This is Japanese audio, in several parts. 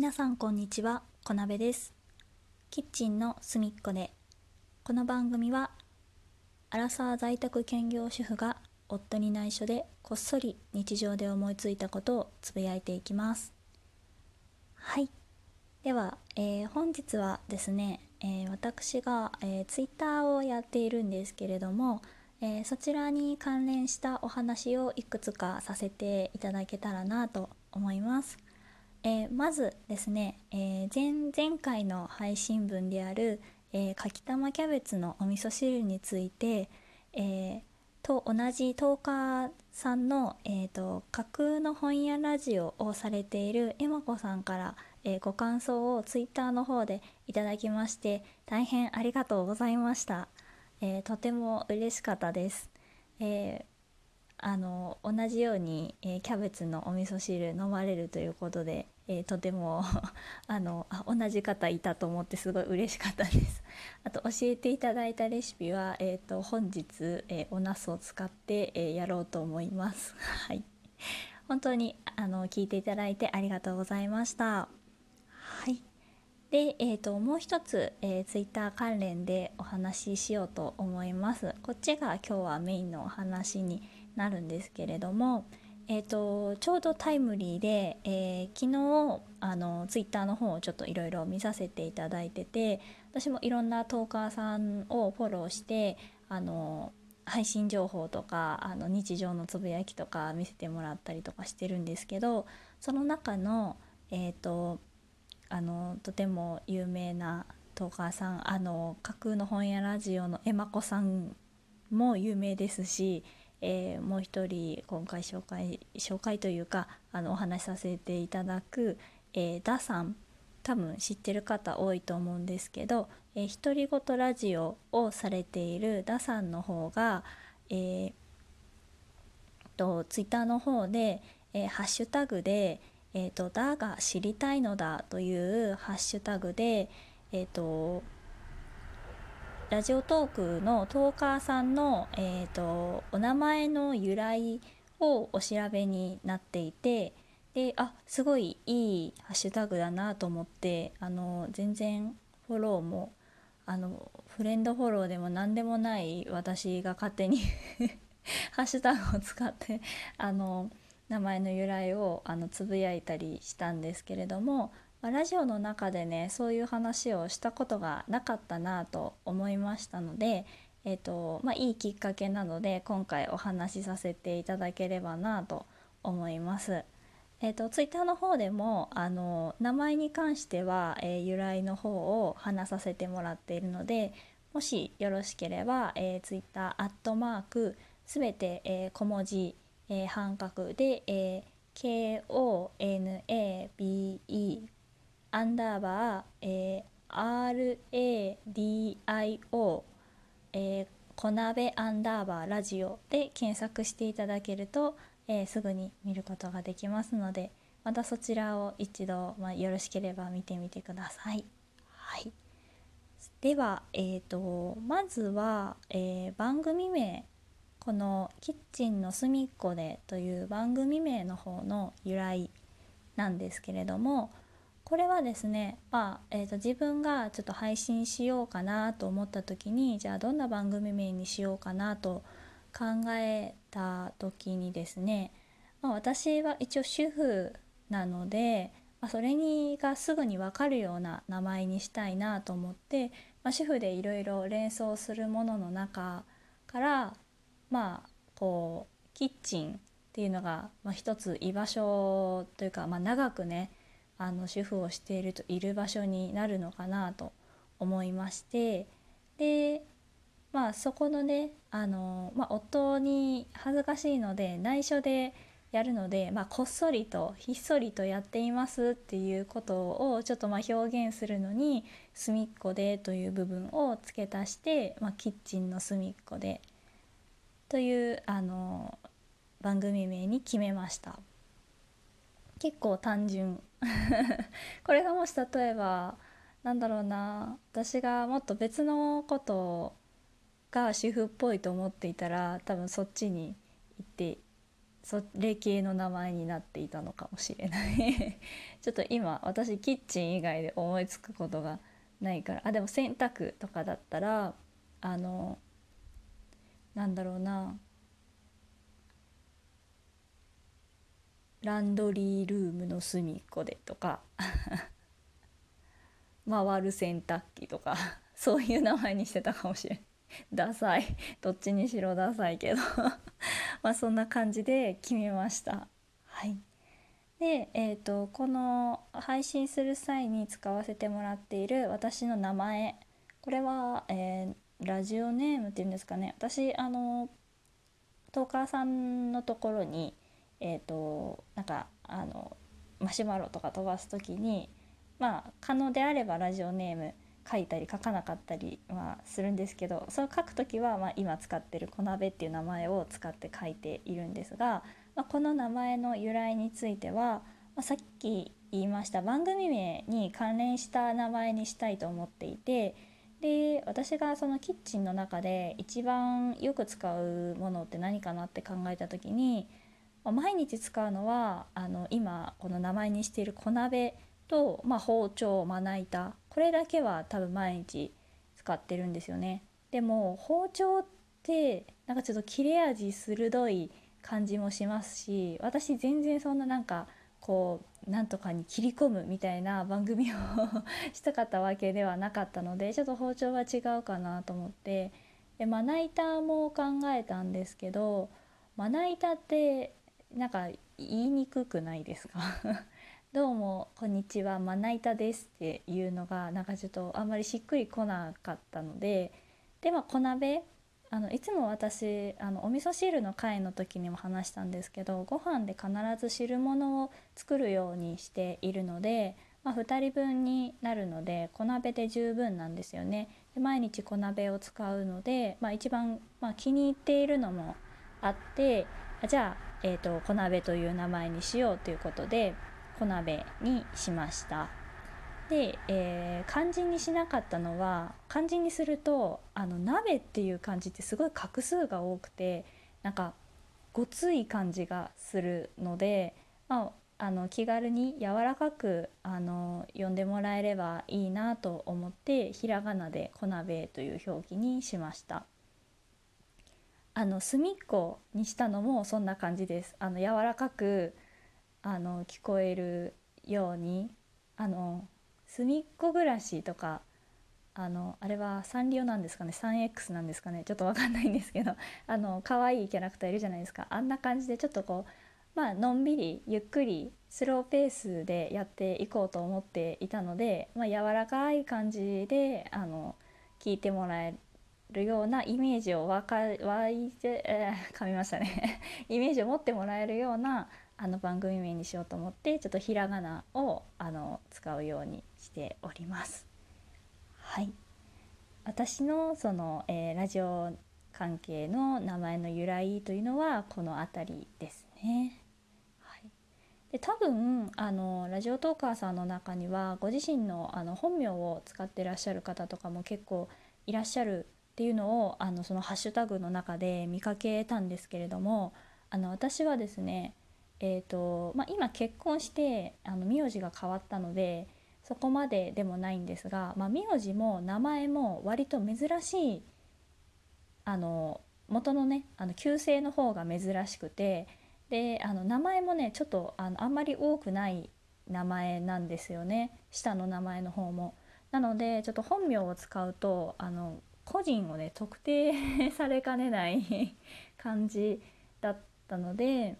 皆さんこんにちは、こなべです。キッチンの隅っこで。この番組は、アラサー在宅兼業主婦が夫に内緒でこっそり日常で思いついたことをつぶやいていきます。はい。では、えー本日はですね、えー私が、えー、ツイッターをやっているんですけれども、えーそちらに関連したお話をいくつかさせていただけたらなと思います。えーまずですね、えー前前回の配信分である、えーかきたまキャベツのお味噌汁について、えと同じトーカーさんの、えー、と架空の本屋ラジオをされているえまこさんから、えご感想をツイッターの方でいただきまして大変ありがとうございました、えとても嬉しかったです、えあの同じように、えーキャベツのお味噌汁飲まれるということで、えーとても あのあ同じ方いたと思ってすごい嬉しかったです。あと教えていただいたレシピは、えー、と本日、えーお茄子を使って、えやろうと思います。はい、本当にあの聞いていただいてありがとうございました。はい。で、えー、ともう一つ、えー、ツイッター関連でお話ししようと思います。こっちが今日はメインのお話になるんですけれども、えー、とちょうどタイムリーで、えー昨日あのツイッターの方をちょっといろいろ見させていただいてて私もいろんなトーカーさんをフォローしてあの配信情報とかあの日常のつぶやきとか見せてもらったりとかしてるんですけどその中のえっ、とあのとても有名なトーカーさんあの架空の本屋ラジオのえまこさんも有名ですし、えーもう一人今回紹介紹介というかあのお話しさせていただく、えーダさん多分知ってる方多いと思うんですけど「えー、独り言ラジオ」をされているダさんの方が、えーとツイッターの方で、えーハッシュタグで「えー、とだが知りたいのだ」というハッシュタグでえっ、とラジオトークのトーカーさんの、えー、とお名前の由来をお調べになっていてであすごいいいハッシュタグだなと思ってあの全然フォローもあのフレンドフォローでも何でもない私が勝手に ハッシュタグを使ってあの名前の由来をあのつぶやいたりしたんですけれども、まラジオの中でねそういう話をしたことがなかったなと思いましたので、えーとまあ、いいきっかけなので今回お話しさせていただければなと思います。えー、とツイッターの方でもあの名前に関しては、えー由来の方を話させてもらっているのでもしよろしければ、えー、ツイッターアットマークすべて、えー小文字、えー半角で、えー KONABE アンダーバー、えー RADIO、えー、小鍋アンダーバーラジオで検索していただけると、えーすぐに見ることができますのでまたそちらを一度、まあ、よろしければ見てみてください。はい、では、えー、とまずは、えー番組名この「キッチンの隅っこで」という番組名の方の由来なんですけれどもこれはですね、まあえー、と自分がちょっと配信しようかなと思った時にじゃあどんな番組名にしようかなと考えた時にですね、まあ、私は一応主婦なので、まあ、それにがすぐに分かるような名前にしたいなと思って、まあ、主婦でいろいろ連想するものの中からまあこうキッチンっていうのが、まあ、一つ居場所というか、まあ、長くねあの主婦をしているといる場所になるのかなと思いましてでまあそこのねあの、まあ、夫に恥ずかしいので内緒でやるので、まあ、こっそりとひっそりとやっていますっていうことをちょっとまあ表現するのに「隅っこで」という部分を付け足して「まあ、キッチンの隅っこで」というあの番組名に決めました。結構単純 これがもし例えばなんだろうな私がもっと別のことが主婦っぽいと思っていたら多分そっちに行ってそれ系の名前になっていたのかもしれない。ちょっと今私キッチン以外で思いつくことがないから。あでも洗濯とかだったらあのなんだろうなランドリールームの隅っこでとか。回る洗濯機とか。そういう名前にしてたかもしれん。ダサい。どっちにしろダサいけど。まあそんな感じで決めました。はい。で、えーと、この配信する際に使わせてもらっている私の名前。これは、えー、ラジオネームっていうんですかね。私あのトーカーさんのところにえっ、ー、となんかあのマシュマロとか飛ばす時にまあ可能であればラジオネーム書いたり書かなかったりはするんですけどそう書く時は、まあ、今使ってる「小鍋」っていう名前を使って書いているんですが、まあ、この名前の由来については、まあ、さっき言いました番組名に関連した名前にしたいと思っていてで私がそのキッチンの中で一番よく使うものって何かなって考えた時に、毎日使うのはあの今この名前にしている小鍋と、まあ、包丁まな板。これだけは多分毎日使ってるんですよね。でも包丁ってなんかちょっと切れ味鋭い感じもしますし私全然そんななんかこうなんとかに切り込むみたいな番組を したかったわけではなかったのでちょっと包丁は違うかなと思って。でまな板も考えたんですけどまな板ってなんか言いにくくないですか？どうもこんにちはまな板ですっていうのがなんかちょっとあんまりしっくりこなかったのででは小鍋あのいつも私あのお味噌汁の回の時にも話したんですけどご飯で必ず汁物を作るようにしているので、まあ、2人分になるので小鍋で十分なんですよね。で毎日小鍋を使うので、まあ、一番、まあ、気に入っているのもあってじゃあ、えーと小鍋という名前にしようということで小鍋にしましたで、えー、漢字にしなかったのは漢字にするとあの鍋っていう漢字ってすごい画数が多くてなんかごつい感じがするので、まあ、あの気軽に柔らかくあの呼んでもらえればいいなと思ってひらがなで「小鍋」という表記にしました。あの隅っこにしたのもそんな感じです。あの柔らかくあの聞こえるようにあの隅っこ暮らしとかあのあれはサンリオなんですかね？3X なんですかね？ちょっと分かんないんですけど あの可愛いキャラクターいるじゃないですか。あんな感じでちょっとこうまあのんびりゆっくりスローペースでやっていこうと思っていたので、まあ、柔らかい感じであの聞いてもらえるようなイメージをわかわいて、えー、噛みましたね イメージを持ってもらえるようなあの番組名にしようと思ってちょっとひらがなをあの使うようにしております。はい私のその、えー、ラジオ関係の名前の由来というのはこの辺りですね。はい、で多分あのラジオトーカーさんの中にはご自身のあの本名を使ってらっしゃる方とかも結構いらっしゃるっていうのをあのそのハッシュタグの中で見かけたんですけれどもあの私はですねえーとまあ、今結婚してあの名字が変わったのでそこまででもないんですが、まあ、名字も名前も割と珍しいあの元のねあの旧姓の方が珍しくてであの名前もねちょっとあのあんまり多くない名前なんですよね下の名前の方も。なのでちょっと本名を使うとあの個人をね特定 されかねない 感じだったので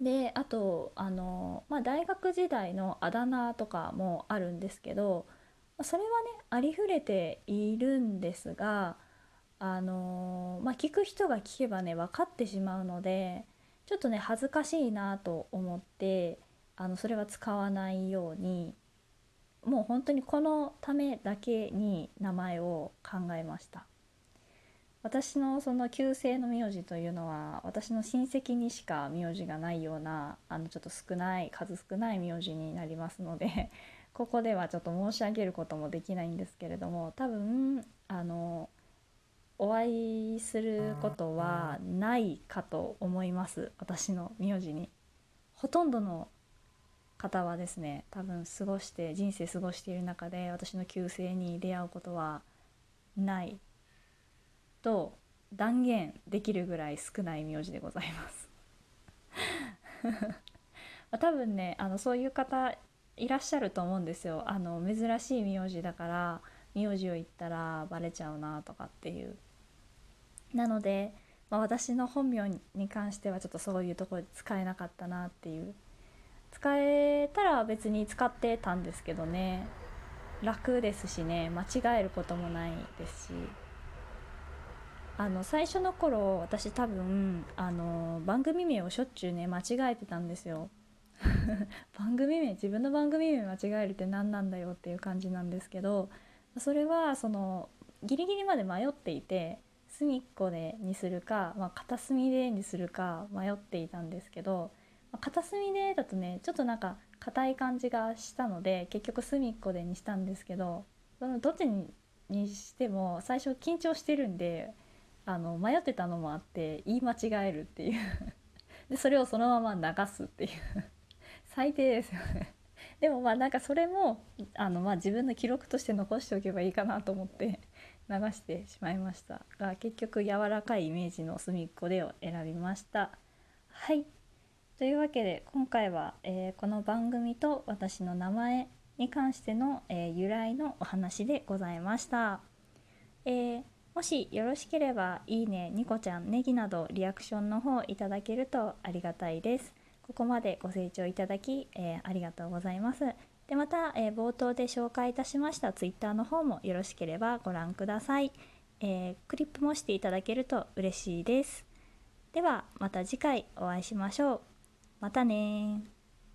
であとあの、まあ、大学時代のあだ名とかもあるんですけどそれはねありふれているんですがあの、まあ、聞く人が聞けばね分かってしまうのでちょっとね恥ずかしいなと思ってあのそれは使わないようにもう本当にこのためだけに名前を考えました。私のその旧姓の名字というのは私の親戚にしか名字がないようなあのちょっと少ない数少ない名字になりますので ここではちょっと申し上げることもできないんですけれども多分あのお会いすることはないかと思います私の名字にほとんどの方はですね多分過ごして人生過ごしている中で私の旧姓に出会うことはないと断言できるぐらい少ない名字でございます。多分ねあのそういう方いらっしゃると思うんですよ。あの珍しい名字だから名字を言ったらバレちゃうなとかっていう。なので、まあ、私の本名に関してはちょっとそういうところで使えなかったなっていう。使え別に使ってたんですけどね。楽ですしね。間違えることもないですし。あの最初の頃私多分あの番組名をしょっちゅうね間違えてたんですよ。番組名自分の番組名間違えるって何なんだよっていう感じなんですけどそれはそのギリギリまで迷っていて隅っこでにするか、まあ、片隅でにするか迷っていたんですけど片隅でだとねちょっとなんか硬い感じがしたので結局隅っこでにしたんですけどそのどっちにしても最初緊張してるんであの迷ってたのもあって言い間違えるっていう。でそれをそのまま流すっていう。最低ですよね。でもまあなんかそれもあのまあ自分の記録として残しておけばいいかなと思って流してしまいましたが結局柔らかいイメージの隅っこでを選びました。はい。というわけで今回は、えー、この番組と私の名前に関しての、えー、由来のお話でございました、えー、もしよろしければいいねニコちゃんネギなどリアクションの方いただけるとありがたいです。ここまでご清聴いただき、えありがとうございます。でまた、え冒頭で紹介いたしました Twitter の方もよろしければご覧ください、えクリップもしていただけると嬉しいです。ではまた次回お会いしましょう。またね